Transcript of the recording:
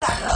大哥，